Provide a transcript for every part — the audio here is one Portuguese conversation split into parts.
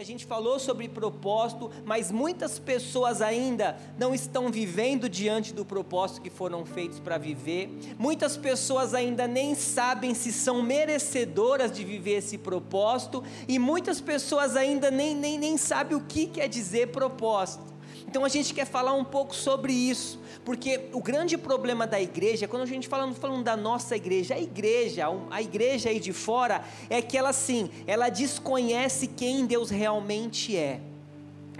a gente falou sobre propósito, mas muitas pessoas ainda não estão vivendo diante do propósito que foram feitos para viver. Muitas pessoas ainda nem sabem se são merecedoras de viver esse propósito, e muitas pessoas ainda nem, nem, nem sabem o que quer dizer propósito. Então a gente quer falar um pouco sobre isso, porque o grande problema da igreja, quando a gente fala falando da nossa igreja, a igreja, a igreja aí de fora, é que ela sim, ela desconhece quem Deus realmente é.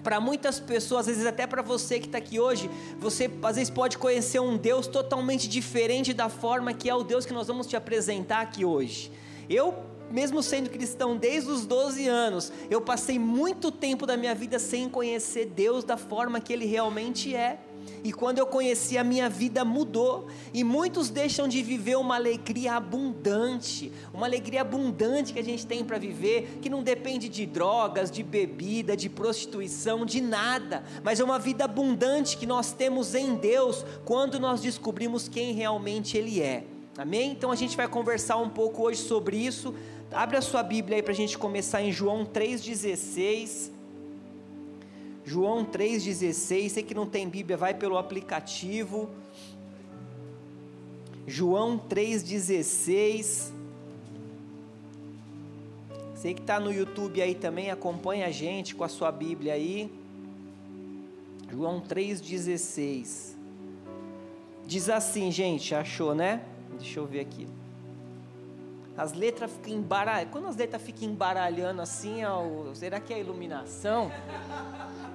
Para muitas pessoas, às vezes até para você que está aqui hoje, você às vezes pode conhecer um Deus totalmente diferente da forma que é o Deus que nós vamos te apresentar aqui hoje. Eu mesmo sendo cristão desde os 12 anos, eu passei muito tempo da minha vida sem conhecer Deus da forma que Ele realmente é. E quando eu conheci, a minha vida mudou. E muitos deixam de viver uma alegria abundante, uma alegria abundante que a gente tem para viver, que não depende de drogas, de bebida, de prostituição, de nada, mas é uma vida abundante que nós temos em Deus quando nós descobrimos quem realmente Ele é. Amém? Então a gente vai conversar um pouco hoje sobre isso. Abre a sua Bíblia aí para a gente começar em João 3,16. João 3,16. Você que não tem Bíblia, vai pelo aplicativo. João 3,16. Você que está no YouTube aí também, acompanha a gente com a sua Bíblia aí. João 3,16. Diz assim, gente, achou, né? Deixa eu ver aqui. As letras ficam embaralhando. Quando as letras ficam embaralhando assim, ó, será que é a iluminação?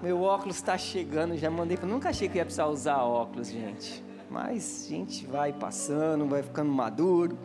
Meu óculos está chegando, já mandei. Nunca achei que ia precisar usar óculos, gente. Mas a gente vai passando, vai ficando maduro.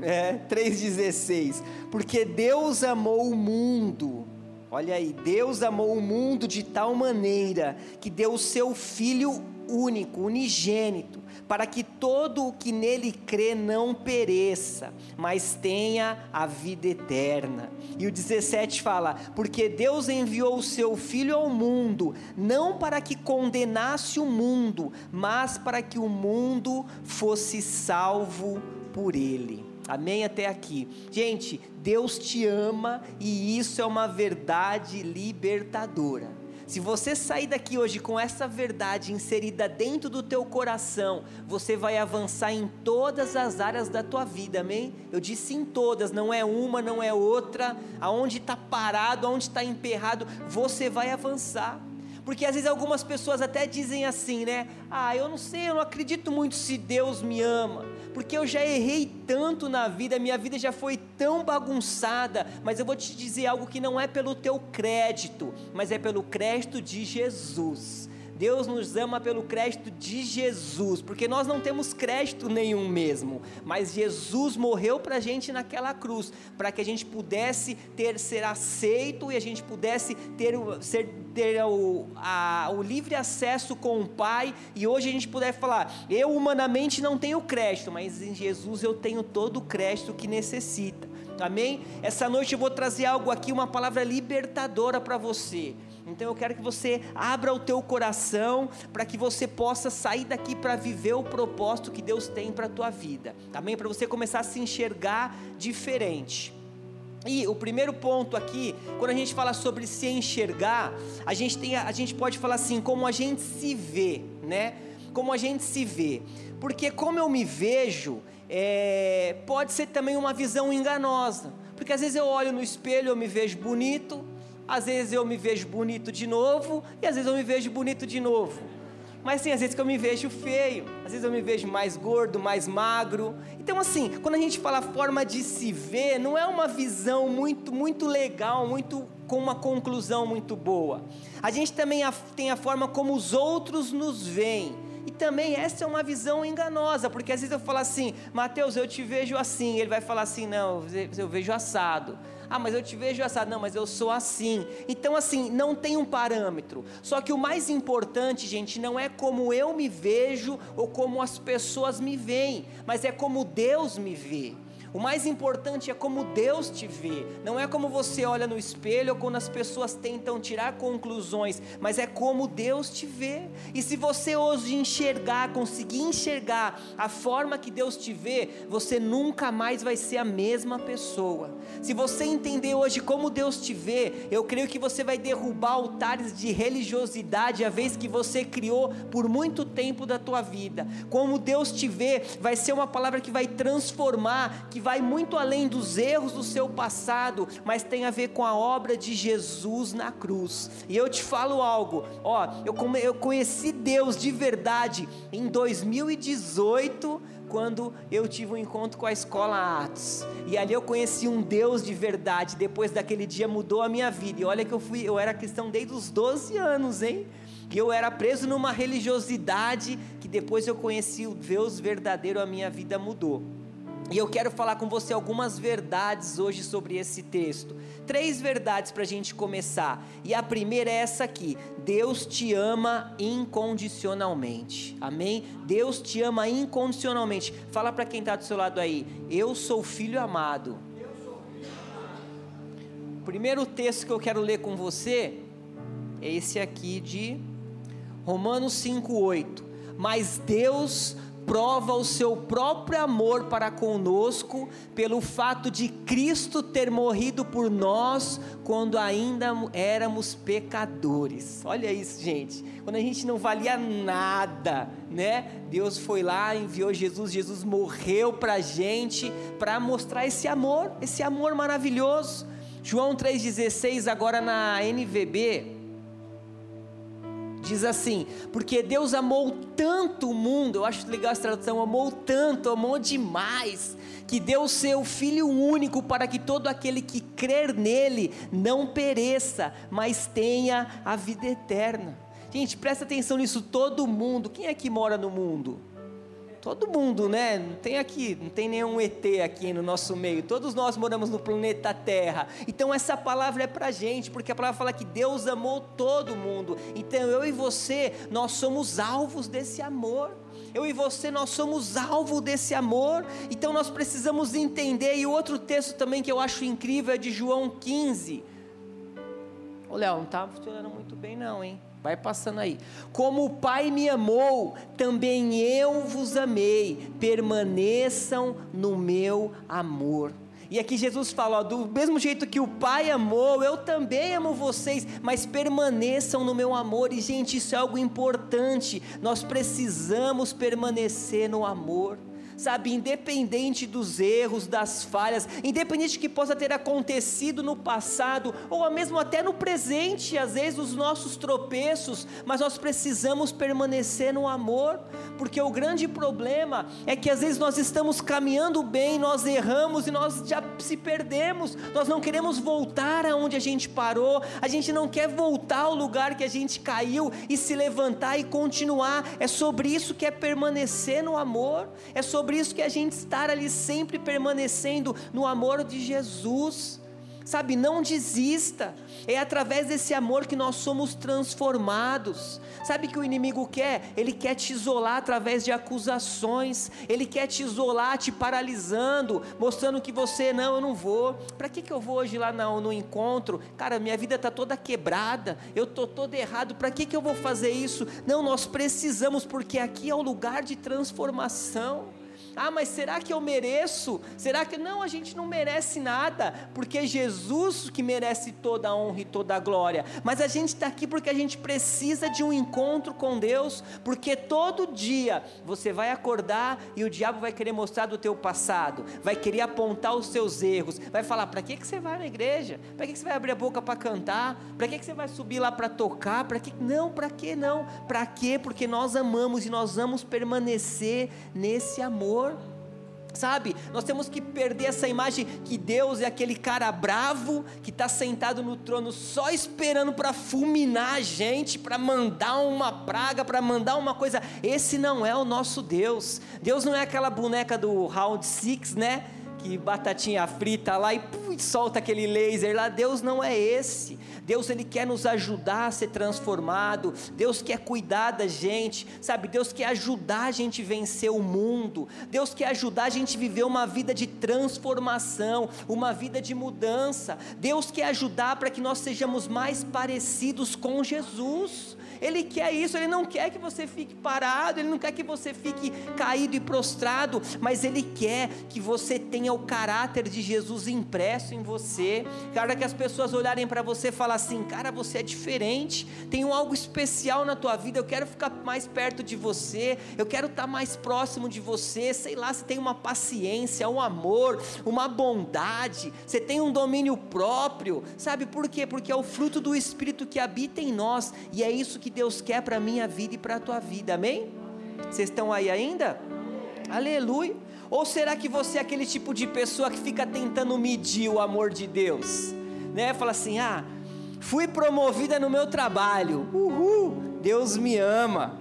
É, 3,16. Porque Deus amou o mundo. Olha aí, Deus amou o mundo de tal maneira que deu o seu Filho único, unigênito para que todo o que nele crê não pereça, mas tenha a vida eterna. E o 17 fala: Porque Deus enviou o seu Filho ao mundo, não para que condenasse o mundo, mas para que o mundo fosse salvo por ele. Amém? Até aqui. Gente, Deus te ama e isso é uma verdade libertadora. Se você sair daqui hoje com essa verdade inserida dentro do teu coração, você vai avançar em todas as áreas da tua vida, amém? Eu disse em todas, não é uma, não é outra. Aonde está parado, aonde está emperrado, você vai avançar. Porque às vezes algumas pessoas até dizem assim, né? Ah, eu não sei, eu não acredito muito se Deus me ama, porque eu já errei tanto na vida, minha vida já foi tão bagunçada, mas eu vou te dizer algo que não é pelo teu crédito, mas é pelo crédito de Jesus. Deus nos ama pelo crédito de Jesus, porque nós não temos crédito nenhum mesmo, mas Jesus morreu para a gente naquela cruz, para que a gente pudesse ter ser aceito e a gente pudesse ter, ser, ter o, a, o livre acesso com o Pai, e hoje a gente puder falar: eu humanamente não tenho crédito, mas em Jesus eu tenho todo o crédito que necessita. Amém? Essa noite eu vou trazer algo aqui, uma palavra libertadora para você. Então eu quero que você abra o teu coração para que você possa sair daqui para viver o propósito que Deus tem para a tua vida. Amém? Para você começar a se enxergar diferente. E o primeiro ponto aqui, quando a gente fala sobre se enxergar, a gente tem a gente pode falar assim, como a gente se vê, né? Como a gente se vê. Porque como eu me vejo, é, pode ser também uma visão enganosa. Porque às vezes eu olho no espelho, eu me vejo bonito, às vezes eu me vejo bonito de novo e às vezes eu me vejo bonito de novo. Mas tem às vezes que eu me vejo feio, às vezes eu me vejo mais gordo, mais magro. Então assim, quando a gente fala forma de se ver, não é uma visão muito muito legal, muito com uma conclusão muito boa. A gente também tem a forma como os outros nos veem. E também essa é uma visão enganosa, porque às vezes eu falo assim, Mateus, eu te vejo assim. Ele vai falar assim, não, eu vejo assado. Ah, mas eu te vejo assado. Não, mas eu sou assim. Então, assim, não tem um parâmetro. Só que o mais importante, gente, não é como eu me vejo ou como as pessoas me veem, mas é como Deus me vê. O mais importante é como Deus te vê. Não é como você olha no espelho ou quando as pessoas tentam tirar conclusões, mas é como Deus te vê. E se você hoje enxergar, conseguir enxergar a forma que Deus te vê, você nunca mais vai ser a mesma pessoa. Se você entender hoje como Deus te vê, eu creio que você vai derrubar altares de religiosidade a vez que você criou por muito tempo da tua vida. Como Deus te vê, vai ser uma palavra que vai transformar, que vai muito além dos erros do seu passado, mas tem a ver com a obra de Jesus na cruz. E eu te falo algo, ó, eu, eu conheci Deus de verdade em 2018 quando eu tive um encontro com a escola Atos. E ali eu conheci um Deus de verdade. Depois daquele dia mudou a minha vida. E olha que eu fui, eu era cristão desde os 12 anos, hein? E eu era preso numa religiosidade que depois eu conheci o Deus verdadeiro, a minha vida mudou. E eu quero falar com você algumas verdades hoje sobre esse texto. Três verdades para a gente começar. E a primeira é essa aqui: Deus te ama incondicionalmente. Amém? Deus te ama incondicionalmente. Fala para quem está do seu lado aí: Eu sou filho amado. O primeiro texto que eu quero ler com você é esse aqui de Romanos 5,8. Mas Deus prova o seu próprio amor para conosco pelo fato de Cristo ter morrido por nós quando ainda éramos pecadores. Olha isso, gente. Quando a gente não valia nada, né? Deus foi lá, enviou Jesus, Jesus morreu para a gente para mostrar esse amor, esse amor maravilhoso. João 3,16, agora na NVB diz assim: Porque Deus amou tanto o mundo, eu acho legal essa tradução, amou tanto, amou demais, que deu seu Filho único para que todo aquele que crer nele não pereça, mas tenha a vida eterna. Gente, presta atenção nisso, todo mundo, quem é que mora no mundo? Todo mundo, né? Não tem aqui, não tem nenhum ET aqui no nosso meio. Todos nós moramos no planeta Terra. Então essa palavra é pra gente, porque a palavra fala que Deus amou todo mundo. Então eu e você, nós somos alvos desse amor. Eu e você, nós somos alvo desse amor. Então nós precisamos entender. E outro texto também que eu acho incrível é de João 15. Ô Léo, não está funcionando muito bem não, hein? Vai passando aí. Como o Pai me amou, também eu vos amei. Permaneçam no meu amor. E aqui Jesus fala: ó, do mesmo jeito que o Pai amou, eu também amo vocês, mas permaneçam no meu amor. E, gente, isso é algo importante. Nós precisamos permanecer no amor sabe, independente dos erros, das falhas, independente que possa ter acontecido no passado, ou mesmo até no presente, às vezes os nossos tropeços, mas nós precisamos permanecer no amor, porque o grande problema é que às vezes nós estamos caminhando bem, nós erramos e nós já se perdemos, nós não queremos voltar aonde a gente parou, a gente não quer voltar ao lugar que a gente caiu e se levantar e continuar, é sobre isso que é permanecer no amor, é sobre sobre isso que a gente estar ali sempre permanecendo no amor de Jesus. Sabe, não desista. É através desse amor que nós somos transformados. Sabe que o inimigo quer? Ele quer te isolar através de acusações. Ele quer te isolar, te paralisando, mostrando que você não, eu não vou. Para que, que eu vou hoje lá no, no encontro? Cara, minha vida está toda quebrada. Eu estou todo errado. Para que, que eu vou fazer isso? Não, nós precisamos, porque aqui é o lugar de transformação. Ah, mas será que eu mereço? Será que não? A gente não merece nada, porque é Jesus que merece toda a honra e toda a glória. Mas a gente está aqui porque a gente precisa de um encontro com Deus, porque todo dia você vai acordar e o diabo vai querer mostrar do teu passado, vai querer apontar os seus erros, vai falar: para que, que você vai na igreja? Para que, que você vai abrir a boca para cantar? Para que, que você vai subir lá para tocar? Para que não? Para que não? Para quê? Porque nós amamos e nós vamos permanecer nesse amor Sabe, nós temos que perder essa imagem que Deus é aquele cara bravo que está sentado no trono só esperando para fulminar a gente, para mandar uma praga, para mandar uma coisa. Esse não é o nosso Deus. Deus não é aquela boneca do Round Six, né? Que batatinha frita lá e pum, solta aquele laser lá. Deus não é esse. Deus ele quer nos ajudar a ser transformado. Deus quer cuidar da gente, sabe? Deus quer ajudar a gente vencer o mundo. Deus quer ajudar a gente viver uma vida de transformação, uma vida de mudança. Deus quer ajudar para que nós sejamos mais parecidos com Jesus. Ele quer isso, Ele não quer que você fique parado, Ele não quer que você fique caído e prostrado, mas Ele quer que você tenha o caráter de Jesus impresso em você. Cara, que as pessoas olharem para você e falar assim: cara, você é diferente, tem algo especial na tua vida, eu quero ficar mais perto de você, eu quero estar mais próximo de você. Sei lá, se tem uma paciência, um amor, uma bondade, você tem um domínio próprio, sabe por quê? Porque é o fruto do Espírito que habita em nós, e é isso que Deus quer para a minha vida e para a tua vida, amém? Vocês estão aí ainda? Aleluia. Ou será que você é aquele tipo de pessoa que fica tentando medir o amor de Deus? Né? Fala assim: ah, fui promovida no meu trabalho, uhul, Deus me ama.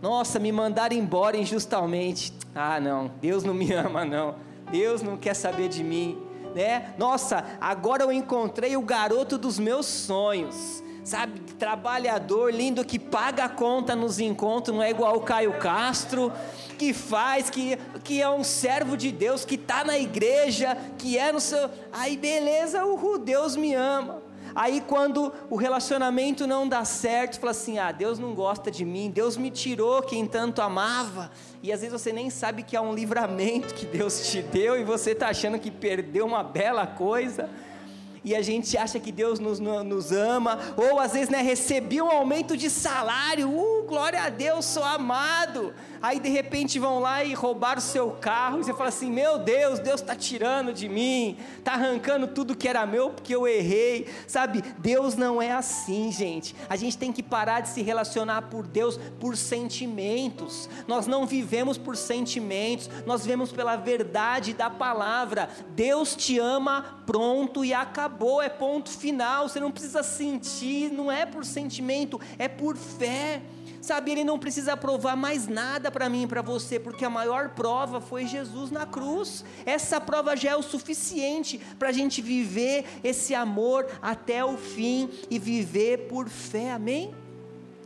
Nossa, me mandaram embora injustamente. Ah, não, Deus não me ama, não. Deus não quer saber de mim. Né? Nossa, agora eu encontrei o garoto dos meus sonhos sabe, trabalhador lindo que paga a conta nos encontros, não é igual o Caio Castro, que faz, que, que é um servo de Deus, que está na igreja, que é no seu. Aí beleza, uhul, Deus me ama. Aí quando o relacionamento não dá certo, fala assim: ah, Deus não gosta de mim, Deus me tirou quem tanto amava. E às vezes você nem sabe que é um livramento que Deus te deu e você está achando que perdeu uma bela coisa e a gente acha que Deus nos, nos ama, ou às vezes né, recebi um aumento de salário, uh, glória a Deus, sou amado. Aí de repente vão lá e roubaram o seu carro, e você fala assim: Meu Deus, Deus está tirando de mim, está arrancando tudo que era meu porque eu errei, sabe? Deus não é assim, gente. A gente tem que parar de se relacionar por Deus por sentimentos. Nós não vivemos por sentimentos, nós vivemos pela verdade da palavra. Deus te ama, pronto e acabou, é ponto final. Você não precisa sentir, não é por sentimento, é por fé. Sabe, ele não precisa provar mais nada para mim e para você, porque a maior prova foi Jesus na cruz. Essa prova já é o suficiente para a gente viver esse amor até o fim e viver por fé, amém?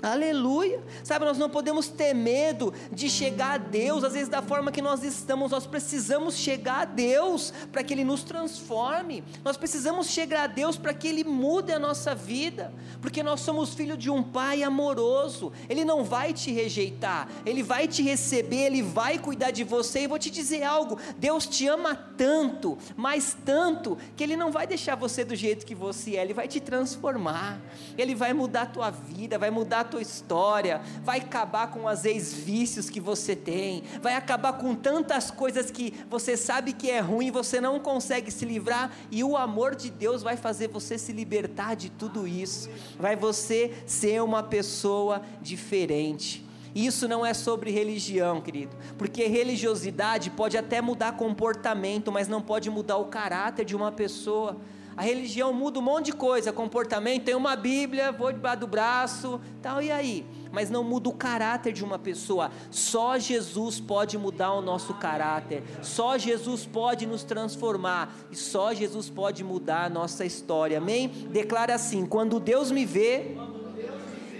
Aleluia. Sabe, nós não podemos ter medo de chegar a Deus, às vezes da forma que nós estamos, nós precisamos chegar a Deus para que Ele nos transforme, nós precisamos chegar a Deus para que Ele mude a nossa vida, porque nós somos filhos de um Pai amoroso, Ele não vai te rejeitar, Ele vai te receber, Ele vai cuidar de você, e vou te dizer algo: Deus te ama tanto, mas tanto, que Ele não vai deixar você do jeito que você é, Ele vai te transformar, Ele vai mudar a tua vida, vai mudar a tua história, vai acabar com os ex-vícios que você tem, vai acabar com tantas coisas que você sabe que é ruim, você não consegue se livrar, e o amor de Deus vai fazer você se libertar de tudo isso, vai você ser uma pessoa diferente. Isso não é sobre religião, querido, porque religiosidade pode até mudar comportamento, mas não pode mudar o caráter de uma pessoa. A religião muda um monte de coisa, comportamento, tem uma Bíblia, vou debaixo do braço, tal, e aí? Mas não muda o caráter de uma pessoa. Só Jesus pode mudar o nosso caráter. Só Jesus pode nos transformar. E só Jesus pode mudar a nossa história. Amém? Declara assim: quando Deus me vê,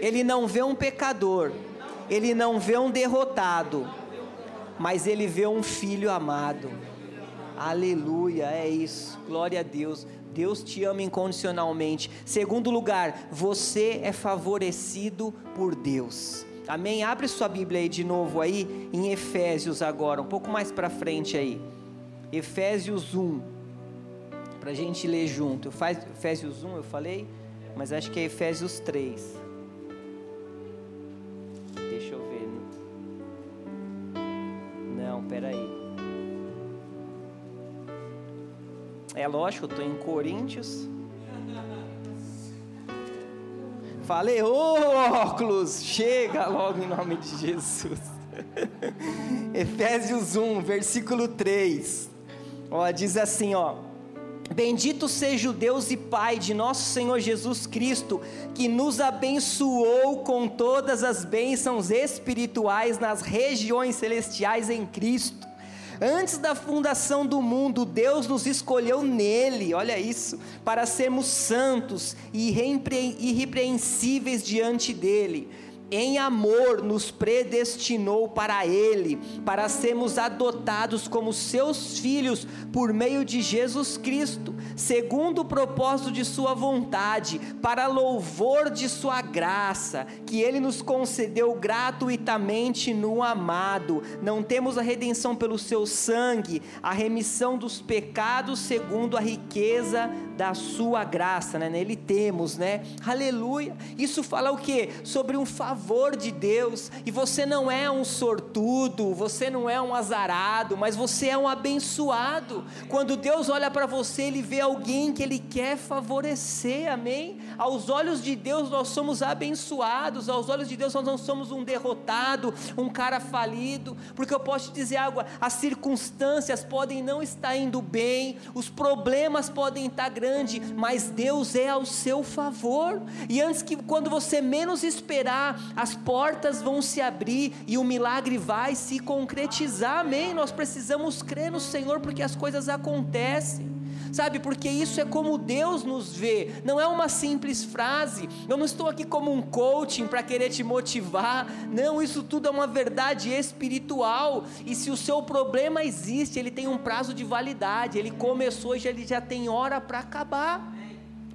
Ele não vê um pecador, Ele não vê um derrotado, mas Ele vê um filho amado. Aleluia, é isso. Glória a Deus. Deus te ama incondicionalmente. Segundo lugar, você é favorecido por Deus. Amém? Abre sua Bíblia aí de novo aí em Efésios agora, um pouco mais para frente aí. Efésios 1. Para a gente ler junto. Faz, Efésios 1 eu falei, mas acho que é Efésios 3. Deixa eu ver. Não, peraí. É lógico, eu estou em Coríntios. Falei, ô óculos, chega logo em nome de Jesus. Efésios 1, versículo 3. Ó, diz assim, ó: Bendito seja o Deus e Pai de nosso Senhor Jesus Cristo, que nos abençoou com todas as bênçãos espirituais nas regiões celestiais em Cristo Antes da fundação do mundo, Deus nos escolheu nele, olha isso, para sermos santos e irrepreensíveis diante dele em amor nos predestinou para Ele, para sermos adotados como seus filhos por meio de Jesus Cristo, segundo o propósito de Sua vontade, para louvor de Sua graça, que Ele nos concedeu gratuitamente no amado. Não temos a redenção pelo Seu sangue, a remissão dos pecados segundo a riqueza da Sua graça, né? Nele temos, né? Aleluia. Isso fala o que? Sobre um favor favor de Deus, e você não é um sortudo, você não é um azarado, mas você é um abençoado. Quando Deus olha para você, Ele vê alguém que Ele quer favorecer, amém? Aos olhos de Deus nós somos abençoados, aos olhos de Deus nós não somos um derrotado, um cara falido, porque eu posso te dizer algo: as circunstâncias podem não estar indo bem, os problemas podem estar grandes, mas Deus é ao seu favor, e antes que quando você menos esperar, as portas vão se abrir e o milagre vai se concretizar, amém? Nós precisamos crer no Senhor porque as coisas acontecem sabe? Porque isso é como Deus nos vê, não é uma simples frase. Eu não estou aqui como um coaching para querer te motivar, não, isso tudo é uma verdade espiritual. E se o seu problema existe, ele tem um prazo de validade, ele começou e ele já tem hora para acabar.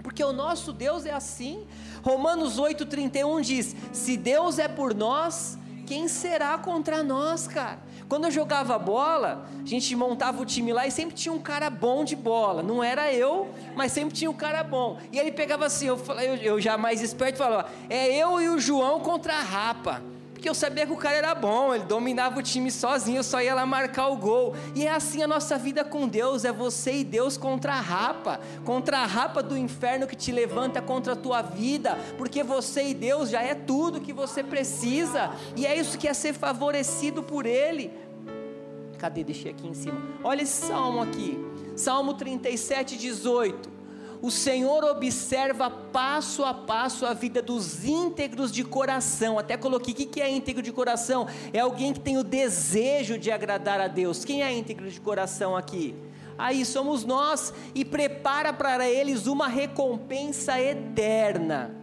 Porque o nosso Deus é assim. Romanos 8,31 diz: Se Deus é por nós, quem será contra nós, cara? Quando eu jogava bola, a gente montava o time lá e sempre tinha um cara bom de bola. Não era eu, mas sempre tinha um cara bom. E ele pegava assim, eu, eu, eu já mais esperto falava: É eu e o João contra a Rapa porque eu sabia que o cara era bom, ele dominava o time sozinho, eu só ia lá marcar o gol. E é assim a nossa vida com Deus, é você e Deus contra a rapa, contra a rapa do inferno que te levanta contra a tua vida, porque você e Deus já é tudo que você precisa, e é isso que é ser favorecido por Ele. Cadê? Deixei aqui em cima. Olha esse salmo aqui, Salmo 37, 18. O Senhor observa passo a passo a vida dos íntegros de coração. Até coloquei: o que é íntegro de coração? É alguém que tem o desejo de agradar a Deus. Quem é íntegro de coração aqui? Aí somos nós e prepara para eles uma recompensa eterna.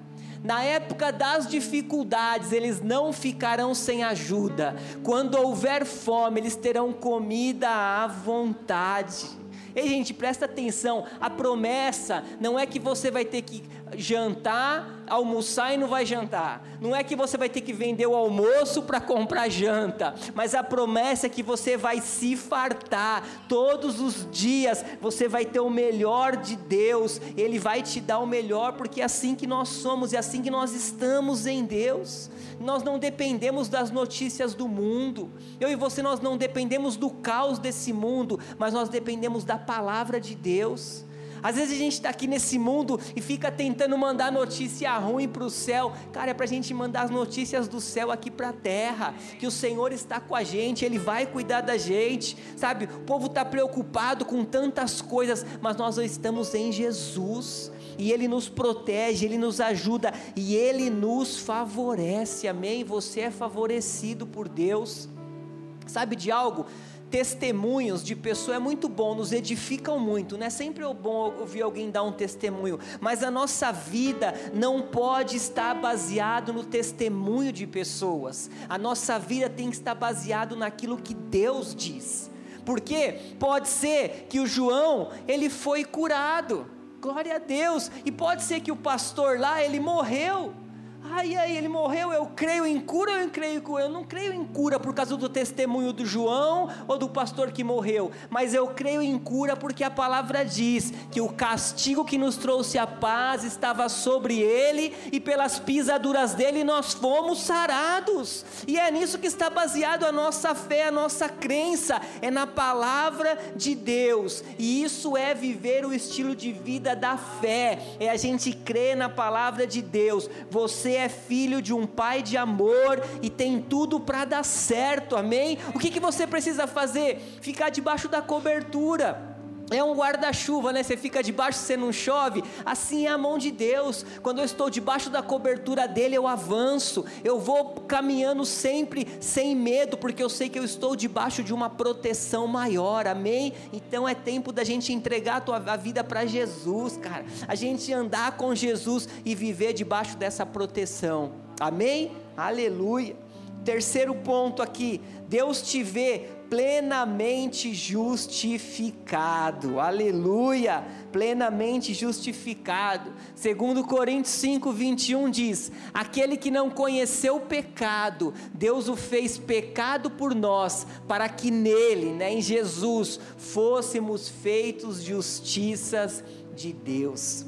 Na época das dificuldades, eles não ficarão sem ajuda. Quando houver fome, eles terão comida à vontade. Ei, gente, presta atenção. A promessa não é que você vai ter que jantar, almoçar e não vai jantar. Não é que você vai ter que vender o almoço para comprar janta, mas a promessa é que você vai se fartar todos os dias. Você vai ter o melhor de Deus. Ele vai te dar o melhor porque é assim que nós somos e é assim que nós estamos em Deus. Nós não dependemos das notícias do mundo. Eu e você nós não dependemos do caos desse mundo, mas nós dependemos da palavra de Deus. Às vezes a gente está aqui nesse mundo e fica tentando mandar notícia ruim para o céu. Cara, é para a gente mandar as notícias do céu aqui para a terra. Que o Senhor está com a gente, Ele vai cuidar da gente. Sabe, o povo está preocupado com tantas coisas, mas nós estamos em Jesus. E Ele nos protege, Ele nos ajuda e Ele nos favorece. Amém? Você é favorecido por Deus. Sabe de algo? Testemunhos de pessoa é muito bom, nos edificam muito, não é sempre bom ouvir alguém dar um testemunho, mas a nossa vida não pode estar baseado no testemunho de pessoas. A nossa vida tem que estar baseado naquilo que Deus diz. Porque pode ser que o João, ele foi curado. Glória a Deus. E pode ser que o pastor lá, ele morreu. Ai, ai, ele morreu, eu creio em cura eu creio eu não creio em cura por causa do testemunho do João ou do pastor que morreu, mas eu creio em cura porque a palavra diz que o castigo que nos trouxe a paz estava sobre ele e pelas pisaduras dele nós fomos sarados. E é nisso que está baseado a nossa fé, a nossa crença, é na palavra de Deus. E isso é viver o estilo de vida da fé. É a gente crer na palavra de Deus. Você você é filho de um pai de amor e tem tudo para dar certo, amém? O que, que você precisa fazer? Ficar debaixo da cobertura. É um guarda-chuva, né? Você fica debaixo, você não chove. Assim é a mão de Deus. Quando eu estou debaixo da cobertura dele, eu avanço. Eu vou caminhando sempre sem medo, porque eu sei que eu estou debaixo de uma proteção maior. Amém? Então é tempo da gente entregar a tua a vida para Jesus, cara. A gente andar com Jesus e viver debaixo dessa proteção. Amém? Aleluia. Terceiro ponto aqui, Deus te vê plenamente justificado. Aleluia! Plenamente justificado. Segundo Coríntios 5, 21 diz: Aquele que não conheceu o pecado, Deus o fez pecado por nós, para que nele, né, em Jesus, fôssemos feitos justiças de Deus.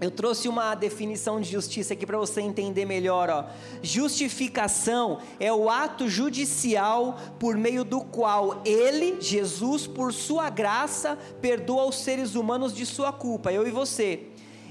Eu trouxe uma definição de justiça aqui para você entender melhor. Ó. Justificação é o ato judicial por meio do qual Ele, Jesus, por Sua graça, perdoa os seres humanos de sua culpa, eu e você.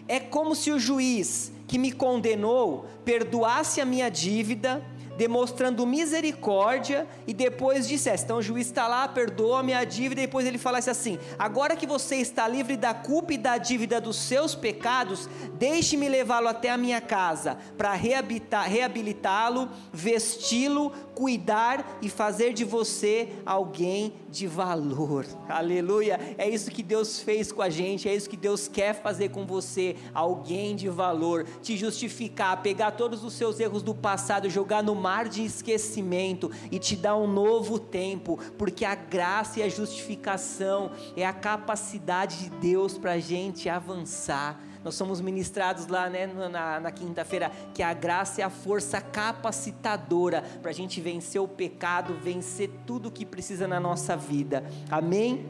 É como se o juiz que me condenou perdoasse a minha dívida demonstrando misericórdia e depois dissesse: então o juiz está lá, perdoa a minha dívida, e depois ele falasse assim: agora que você está livre da culpa e da dívida dos seus pecados, deixe-me levá-lo até a minha casa para reabilitá-lo, vesti-lo, cuidar e fazer de você alguém de valor. Aleluia! É isso que Deus fez com a gente, é isso que Deus quer fazer com você, alguém de valor, te justificar, pegar todos os seus erros do passado, jogar no mar de esquecimento e te dar um novo tempo, porque a graça e a justificação é a capacidade de Deus para a gente avançar nós somos ministrados lá né, na, na quinta-feira, que a graça é a força capacitadora para a gente vencer o pecado, vencer tudo que precisa na nossa vida. Amém?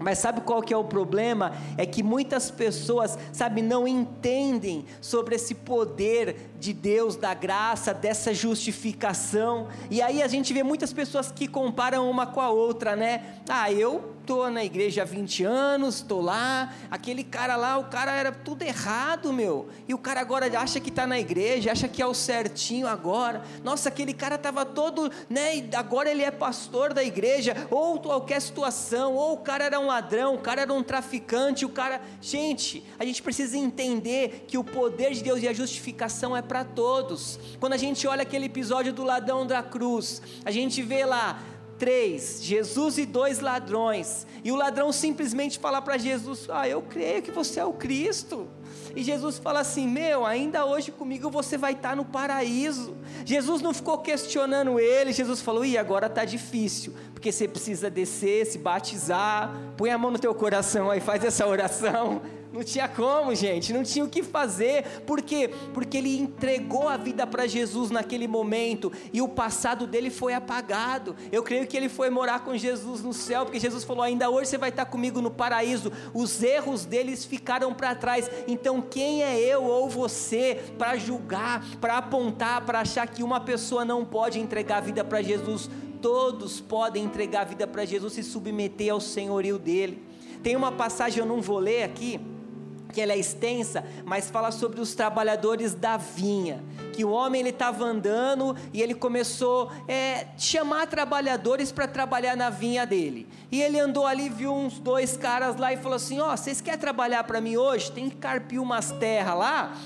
Mas sabe qual que é o problema? É que muitas pessoas, sabe, não entendem sobre esse poder de Deus, da graça, dessa justificação. E aí a gente vê muitas pessoas que comparam uma com a outra, né? Ah, eu tô na igreja há 20 anos, tô lá, aquele cara lá, o cara era tudo errado, meu. E o cara agora acha que está na igreja, acha que é o certinho agora. Nossa, aquele cara estava todo, né, e agora ele é pastor da igreja, ou qualquer situação, ou o cara era um ladrão, o cara era um traficante, o cara, gente, a gente precisa entender que o poder de Deus e a justificação é para todos. Quando a gente olha aquele episódio do ladrão da cruz, a gente vê lá três, Jesus e dois ladrões, e o ladrão simplesmente fala para Jesus: Ah, eu creio que você é o Cristo. E Jesus fala assim: Meu, ainda hoje comigo você vai estar no paraíso. Jesus não ficou questionando ele, Jesus falou: E agora está difícil, porque você precisa descer, se batizar. Põe a mão no teu coração aí, faz essa oração. Não tinha como, gente, não tinha o que fazer. Por quê? Porque ele entregou a vida para Jesus naquele momento e o passado dele foi apagado. Eu creio que ele foi morar com Jesus no céu, porque Jesus falou: ainda hoje você vai estar comigo no paraíso. Os erros deles ficaram para trás. Então, quem é eu ou você para julgar, para apontar, para achar que uma pessoa não pode entregar a vida para Jesus? Todos podem entregar a vida para Jesus e submeter ao senhorio dele. Tem uma passagem, eu não vou ler aqui que ela é extensa, mas fala sobre os trabalhadores da vinha. Que o homem ele estava andando e ele começou a é, chamar trabalhadores para trabalhar na vinha dele. E ele andou ali, viu uns dois caras lá e falou assim: Ó, oh, vocês querem trabalhar para mim hoje? Tem que carpir umas terras lá.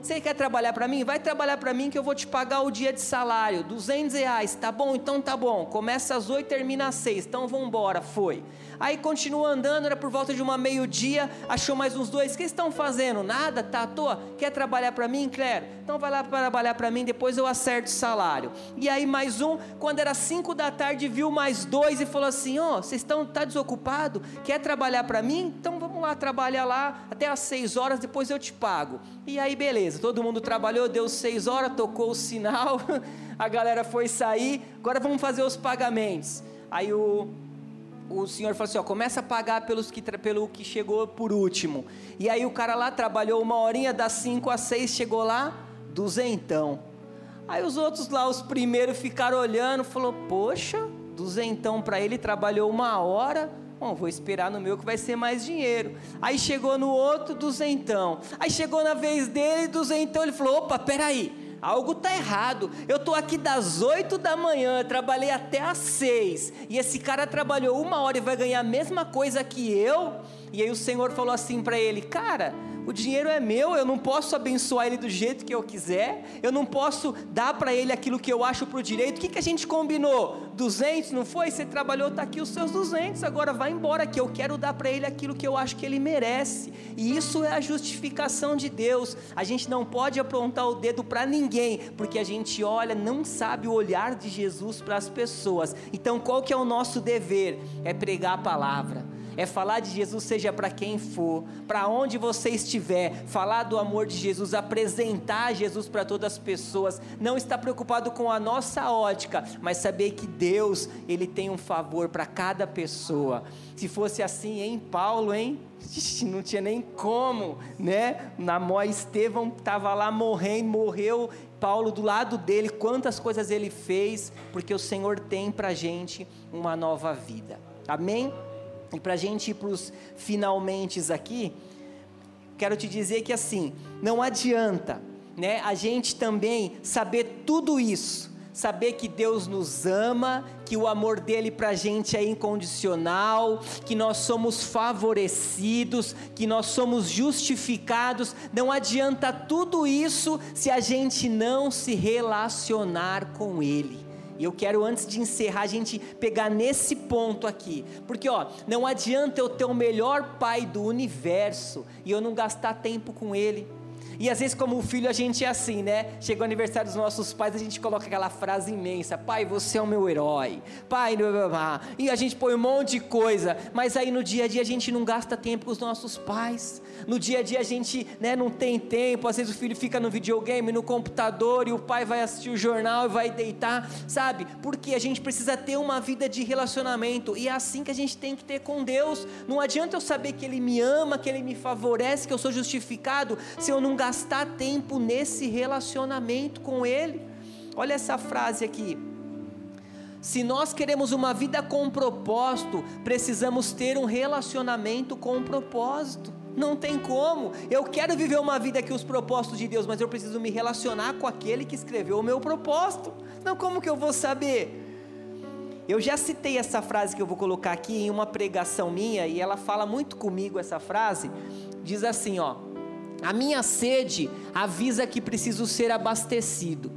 Você quer trabalhar para mim? Vai trabalhar para mim que eu vou te pagar o dia de salário, 200 reais, tá bom? Então tá bom. Começa às 8, termina às 6. Então vamos embora. Foi. Aí continua andando, era por volta de uma meio-dia, achou mais uns dois. O que estão fazendo? Nada? Tá à toa? Quer trabalhar para mim, Claire? Então vai lá trabalhar para mim, depois eu acerto o salário. E aí mais um, quando era 5 da tarde, viu mais dois e falou assim: Ó, oh, vocês estão tá desocupado? Quer trabalhar para mim? Então vamos lá trabalhar lá até às 6 horas, depois eu te pago. E aí beleza, todo mundo trabalhou, deu 6 horas, tocou o sinal, a galera foi sair, agora vamos fazer os pagamentos. Aí o o senhor falou assim: ó, começa a pagar pelos que, pelo que chegou por último. E aí o cara lá trabalhou uma horinha, das 5 às 6, chegou lá, duzentão. Aí os outros lá, os primeiros, ficaram olhando, falou: Poxa, duzentão para ele, trabalhou uma hora. Bom, vou esperar no meu que vai ser mais dinheiro. Aí chegou no outro, duzentão. Aí chegou na vez dele, duzentão. Ele falou: Opa, peraí. algo está errado. Eu estou aqui das 8 da manhã, trabalhei até às 6, e esse cara trabalhou uma hora e vai ganhar a mesma coisa que eu. E aí o Senhor falou assim para ele: Cara, o dinheiro é meu, eu não posso abençoar ele do jeito que eu quiser, eu não posso dar para ele aquilo que eu acho por direito. O que, que a gente combinou? 200, não foi? Você trabalhou, está aqui os seus 200, agora vai embora, que eu quero dar para ele aquilo que eu acho que ele merece. E isso é a justificação de Deus. A gente não pode apontar o dedo para ninguém, porque a gente olha, não sabe o olhar de Jesus para as pessoas. Então qual que é o nosso dever? É pregar a palavra é falar de Jesus, seja para quem for, para onde você estiver, falar do amor de Jesus, apresentar Jesus para todas as pessoas, não estar preocupado com a nossa ótica, mas saber que Deus, Ele tem um favor para cada pessoa. Se fosse assim, hein, Paulo, hein? Não tinha nem como, né? Namó Estevão estava lá morrendo, morreu, Paulo do lado dele, quantas coisas ele fez, porque o Senhor tem para gente uma nova vida. Amém? E para a gente ir para os finalmente aqui, quero te dizer que assim, não adianta né, a gente também saber tudo isso, saber que Deus nos ama, que o amor dele para a gente é incondicional, que nós somos favorecidos, que nós somos justificados. Não adianta tudo isso se a gente não se relacionar com Ele. E eu quero, antes de encerrar, a gente pegar nesse ponto aqui. Porque, ó, não adianta eu ter o melhor pai do universo e eu não gastar tempo com ele. E às vezes, como filho, a gente é assim, né? Chega o aniversário dos nossos pais, a gente coloca aquela frase imensa: Pai, você é o meu herói. Pai, blá, blá, blá. e a gente põe um monte de coisa, mas aí no dia a dia a gente não gasta tempo com os nossos pais. No dia a dia a gente né, não tem tempo. Às vezes o filho fica no videogame, no computador, e o pai vai assistir o jornal e vai deitar, sabe? Porque a gente precisa ter uma vida de relacionamento, e é assim que a gente tem que ter com Deus. Não adianta eu saber que Ele me ama, que Ele me favorece, que eu sou justificado, se eu não gastar gastar tempo nesse relacionamento com Ele. Olha essa frase aqui. Se nós queremos uma vida com propósito, precisamos ter um relacionamento com propósito. Não tem como. Eu quero viver uma vida que os propósitos de Deus, mas eu preciso me relacionar com aquele que escreveu o meu propósito. Não, como que eu vou saber? Eu já citei essa frase que eu vou colocar aqui em uma pregação minha e ela fala muito comigo essa frase. Diz assim, ó: a minha sede avisa que preciso ser abastecido.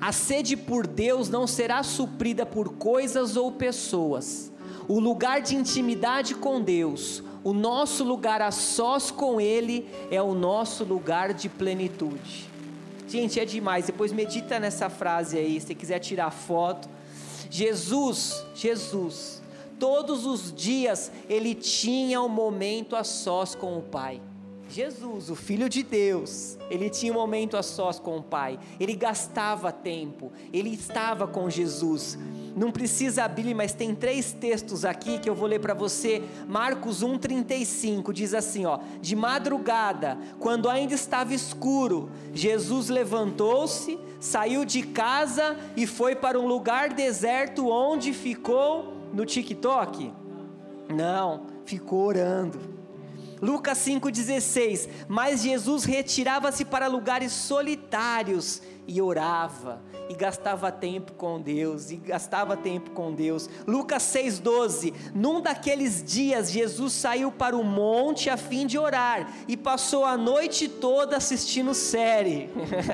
A sede por Deus não será suprida por coisas ou pessoas. O lugar de intimidade com Deus, o nosso lugar a sós com Ele, é o nosso lugar de plenitude. Gente, é demais. Depois medita nessa frase aí, se quiser tirar foto. Jesus, Jesus, todos os dias ele tinha um momento a sós com o Pai. Jesus, o Filho de Deus, ele tinha um momento a sós com o Pai, ele gastava tempo, ele estava com Jesus. Não precisa abrir, mas tem três textos aqui que eu vou ler para você. Marcos 1,35 diz assim: ó, de madrugada, quando ainda estava escuro, Jesus levantou-se, saiu de casa e foi para um lugar deserto onde ficou no TikTok? Não, ficou orando Lucas 5,16: Mas Jesus retirava-se para lugares solitários e orava, e gastava tempo com Deus, e gastava tempo com Deus. Lucas 6,12: Num daqueles dias, Jesus saiu para o monte a fim de orar, e passou a noite toda assistindo série.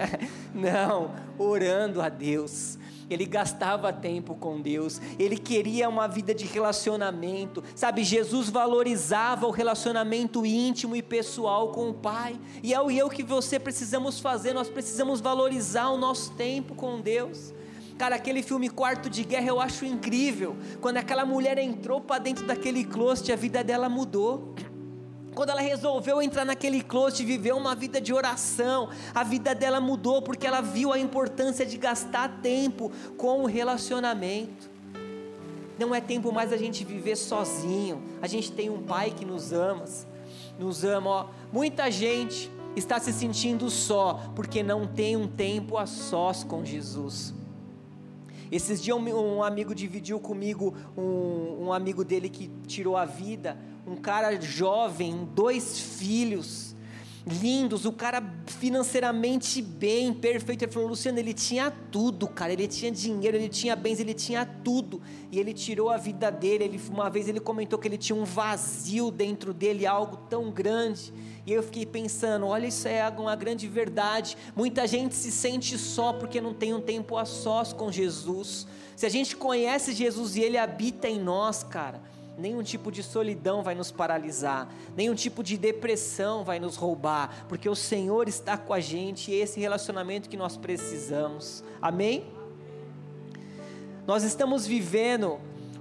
Não, orando a Deus ele gastava tempo com Deus, ele queria uma vida de relacionamento, sabe? Jesus valorizava o relacionamento íntimo e pessoal com o Pai, e é o eu que você precisamos fazer, nós precisamos valorizar o nosso tempo com Deus. Cara, aquele filme Quarto de Guerra eu acho incrível. Quando aquela mulher entrou para dentro daquele closet, a vida dela mudou. Quando ela resolveu entrar naquele closet e viver uma vida de oração, a vida dela mudou porque ela viu a importância de gastar tempo com o relacionamento. Não é tempo mais a gente viver sozinho. A gente tem um pai que nos ama, nos ama. Ó. Muita gente está se sentindo só porque não tem um tempo a sós com Jesus. Esses dias um, um amigo dividiu comigo um, um amigo dele que tirou a vida um cara jovem, dois filhos, lindos, o cara financeiramente bem, perfeito. Ele falou: Luciano, ele tinha tudo, cara. Ele tinha dinheiro, ele tinha bens, ele tinha tudo. E ele tirou a vida dele. Ele, uma vez ele comentou que ele tinha um vazio dentro dele, algo tão grande. E eu fiquei pensando: olha, isso é uma grande verdade. Muita gente se sente só porque não tem um tempo a sós com Jesus. Se a gente conhece Jesus e ele habita em nós, cara nenhum tipo de solidão vai nos paralisar, nenhum tipo de depressão vai nos roubar, porque o Senhor está com a gente e esse relacionamento que nós precisamos. Amém? Nós estamos vivendo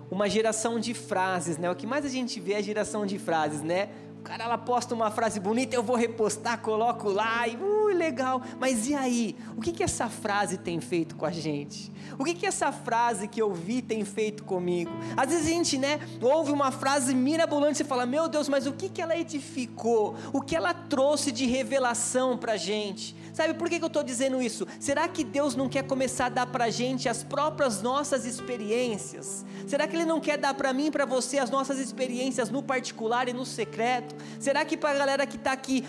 uma geração de frases, né? O que mais a gente vê é a geração de frases, né? Cara ela posta uma frase bonita, eu vou repostar, coloco lá e uh, legal. Mas e aí? O que que essa frase tem feito com a gente? O que que essa frase que eu vi tem feito comigo? Às vezes a gente, né, ouve uma frase mirabolante e fala: "Meu Deus, mas o que que ela edificou? O que ela trouxe de revelação para a gente?" Sabe por que, eu estou dizendo isso? Será que Deus não quer começar a dar para a gente as próprias nossas experiências? Será que Ele não quer dar para mim e para você as nossas experiências no particular e no secreto? Será que para a galera que está aqui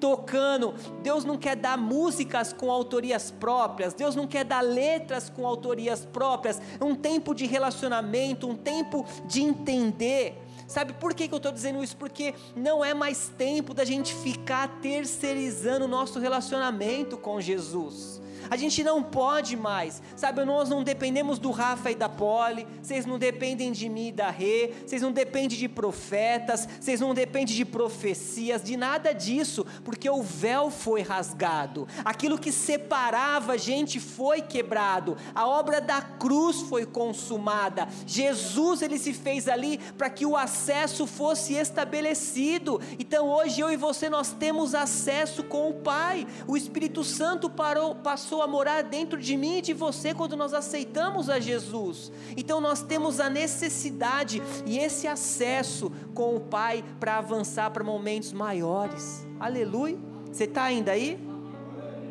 tocando. Deus não quer dar músicas com autorias próprias, Deus não quer dar letras com autorias próprias. Um tempo de relacionamento, um tempo de entender. Sabe por que, que eu estou dizendo isso? Porque não é mais tempo da gente ficar terceirizando o nosso relacionamento com Jesus. A gente não pode mais, sabe? Nós não dependemos do Rafa e da Poli, vocês não dependem de mim e da Rê, vocês não dependem de profetas, vocês não dependem de profecias, de nada disso, porque o véu foi rasgado, aquilo que separava a gente foi quebrado, a obra da cruz foi consumada, Jesus ele se fez ali para que o acesso fosse estabelecido. Então hoje eu e você nós temos acesso com o Pai, o Espírito Santo parou, passou passou a morar dentro de mim e de você quando nós aceitamos a Jesus. Então nós temos a necessidade e esse acesso com o Pai para avançar para momentos maiores. Aleluia. Você está ainda aí?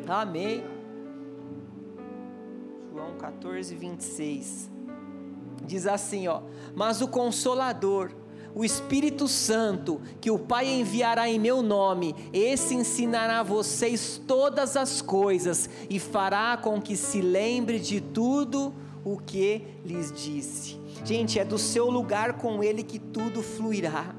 Amém. João 14, 26. Diz assim, ó: Mas o Consolador o Espírito Santo, que o Pai enviará em meu nome, esse ensinará a vocês todas as coisas e fará com que se lembre de tudo o que lhes disse. Gente, é do seu lugar com Ele que tudo fluirá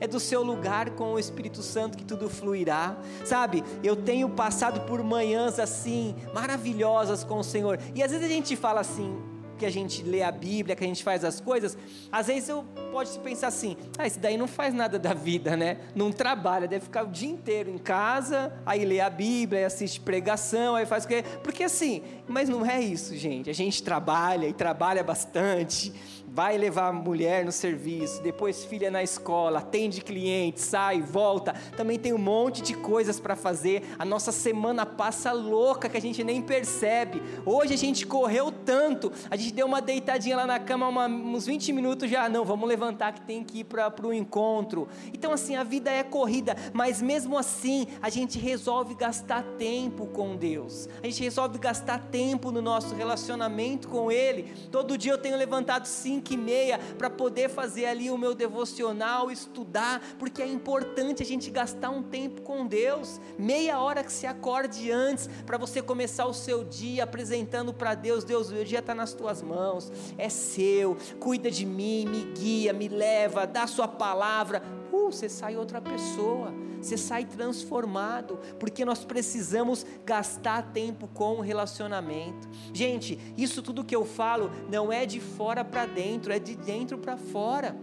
é do seu lugar com o Espírito Santo que tudo fluirá. Sabe, eu tenho passado por manhãs assim, maravilhosas com o Senhor, e às vezes a gente fala assim, que a gente lê a Bíblia, que a gente faz as coisas, às vezes eu pode pensar assim: ah, esse daí não faz nada da vida, né? Não trabalha, deve ficar o dia inteiro em casa, aí lê a Bíblia, aí assiste pregação, aí faz o quê? Porque assim, mas não é isso, gente. A gente trabalha e trabalha bastante vai levar mulher no serviço, depois filha na escola, atende cliente, sai, volta. Também tem um monte de coisas para fazer. A nossa semana passa louca que a gente nem percebe. Hoje a gente correu tanto, a gente deu uma deitadinha lá na cama uma, uns 20 minutos já. Não, vamos levantar que tem que ir para o encontro. Então, assim, a vida é corrida, mas mesmo assim a gente resolve gastar tempo com Deus. A gente resolve gastar tempo no nosso relacionamento com Ele. Todo dia eu tenho levantado cinco e meia para poder fazer ali o meu devocional, estudar, porque é importante a gente gastar um tempo com Deus, meia hora que se acorde antes, para você começar o seu dia apresentando para Deus: Deus, o dia está nas tuas mãos, é seu, cuida de mim, me guia, me leva, dá a sua palavra. Uh, você sai outra pessoa você sai transformado, porque nós precisamos gastar tempo com o relacionamento. Gente, isso tudo que eu falo não é de fora para dentro, é de dentro para fora.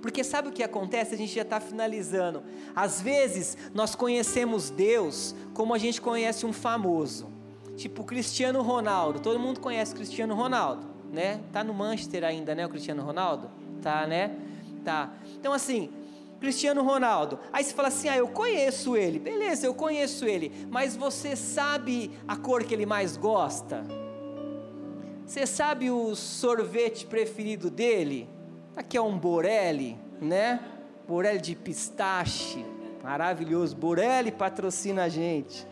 Porque sabe o que acontece? A gente já está finalizando. Às vezes nós conhecemos Deus como a gente conhece um famoso, tipo Cristiano Ronaldo. Todo mundo conhece Cristiano Ronaldo, né? Tá no Manchester ainda, né? O Cristiano Ronaldo, tá, né? Tá. Então assim, Cristiano Ronaldo. Aí você fala assim: ah, eu conheço ele. Beleza, eu conheço ele. Mas você sabe a cor que ele mais gosta? Você sabe o sorvete preferido dele? Aqui é um Borelli, né? Borelli de pistache. Maravilhoso. Borelli patrocina a gente.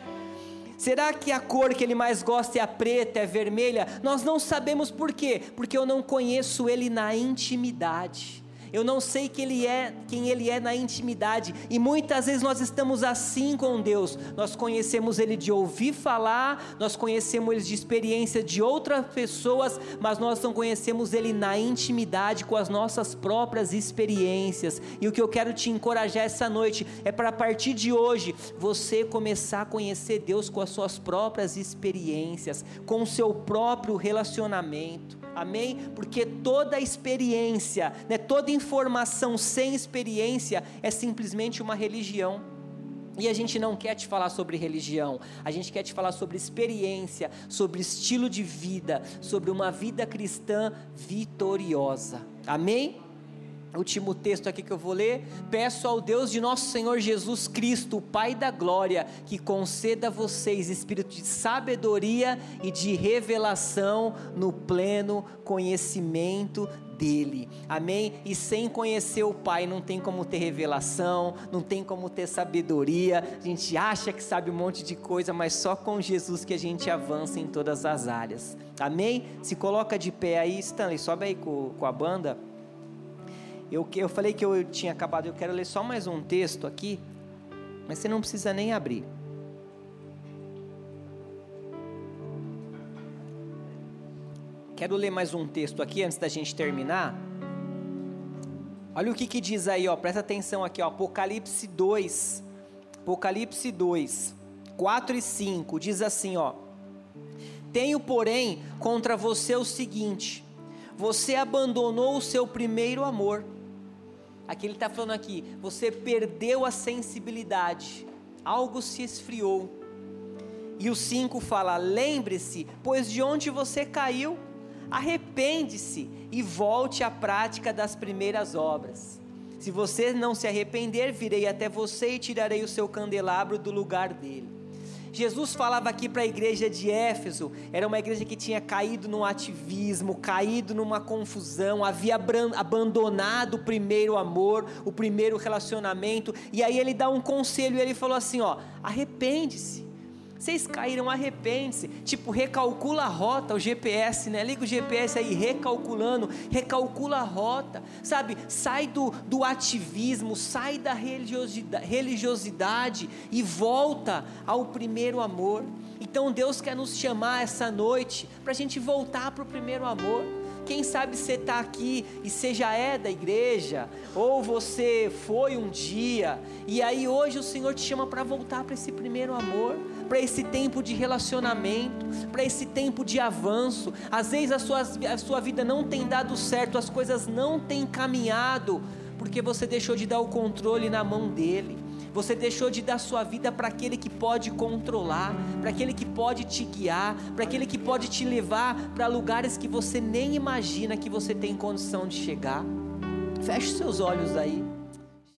Será que a cor que ele mais gosta é a preta, é a vermelha? Nós não sabemos por quê, porque eu não conheço ele na intimidade eu não sei quem ele é, quem ele é na intimidade. E muitas vezes nós estamos assim com Deus. Nós conhecemos ele de ouvir falar, nós conhecemos ele de experiência de outras pessoas, mas nós não conhecemos ele na intimidade com as nossas próprias experiências. E o que eu quero te encorajar essa noite é para a partir de hoje você começar a conhecer Deus com as suas próprias experiências, com o seu próprio relacionamento. Amém? Porque toda experiência, né, toda informação sem experiência é simplesmente uma religião. E a gente não quer te falar sobre religião, a gente quer te falar sobre experiência, sobre estilo de vida, sobre uma vida cristã vitoriosa. Amém? Último texto aqui que eu vou ler. Peço ao Deus de nosso Senhor Jesus Cristo, o Pai da glória, que conceda a vocês espírito de sabedoria e de revelação no pleno conhecimento dele. Amém? E sem conhecer o Pai não tem como ter revelação, não tem como ter sabedoria. A gente acha que sabe um monte de coisa, mas só com Jesus que a gente avança em todas as áreas. Amém? Se coloca de pé aí, Stanley, sobe aí com, com a banda. Eu, eu falei que eu tinha acabado, eu quero ler só mais um texto aqui, mas você não precisa nem abrir. Quero ler mais um texto aqui antes da gente terminar. Olha o que, que diz aí, ó, presta atenção aqui, ó, Apocalipse 2. Apocalipse 2, 4 e 5, diz assim, ó: Tenho, porém, contra você o seguinte: você abandonou o seu primeiro amor. Aqui ele está falando aqui, você perdeu a sensibilidade, algo se esfriou. E o 5 fala: lembre-se, pois de onde você caiu, arrepende-se e volte à prática das primeiras obras. Se você não se arrepender, virei até você e tirarei o seu candelabro do lugar dele. Jesus falava aqui para a igreja de Éfeso, era uma igreja que tinha caído no ativismo, caído numa confusão, havia abandonado o primeiro amor, o primeiro relacionamento, e aí ele dá um conselho e ele falou assim: ó, arrepende-se vocês caíram, arrepende-se. Tipo, recalcula a rota, o GPS, né? Liga o GPS aí, recalculando, recalcula a rota, sabe? Sai do, do ativismo, sai da religiosidade, religiosidade e volta ao primeiro amor. Então Deus quer nos chamar essa noite para a gente voltar para o primeiro amor. Quem sabe você está aqui e você já é da igreja, ou você foi um dia, e aí hoje o Senhor te chama para voltar para esse primeiro amor para esse tempo de relacionamento, para esse tempo de avanço. Às vezes a sua, a sua vida não tem dado certo, as coisas não têm caminhado, porque você deixou de dar o controle na mão dele. Você deixou de dar sua vida para aquele que pode controlar, para aquele que pode te guiar, para aquele que pode te levar para lugares que você nem imagina que você tem condição de chegar. Feche seus olhos aí.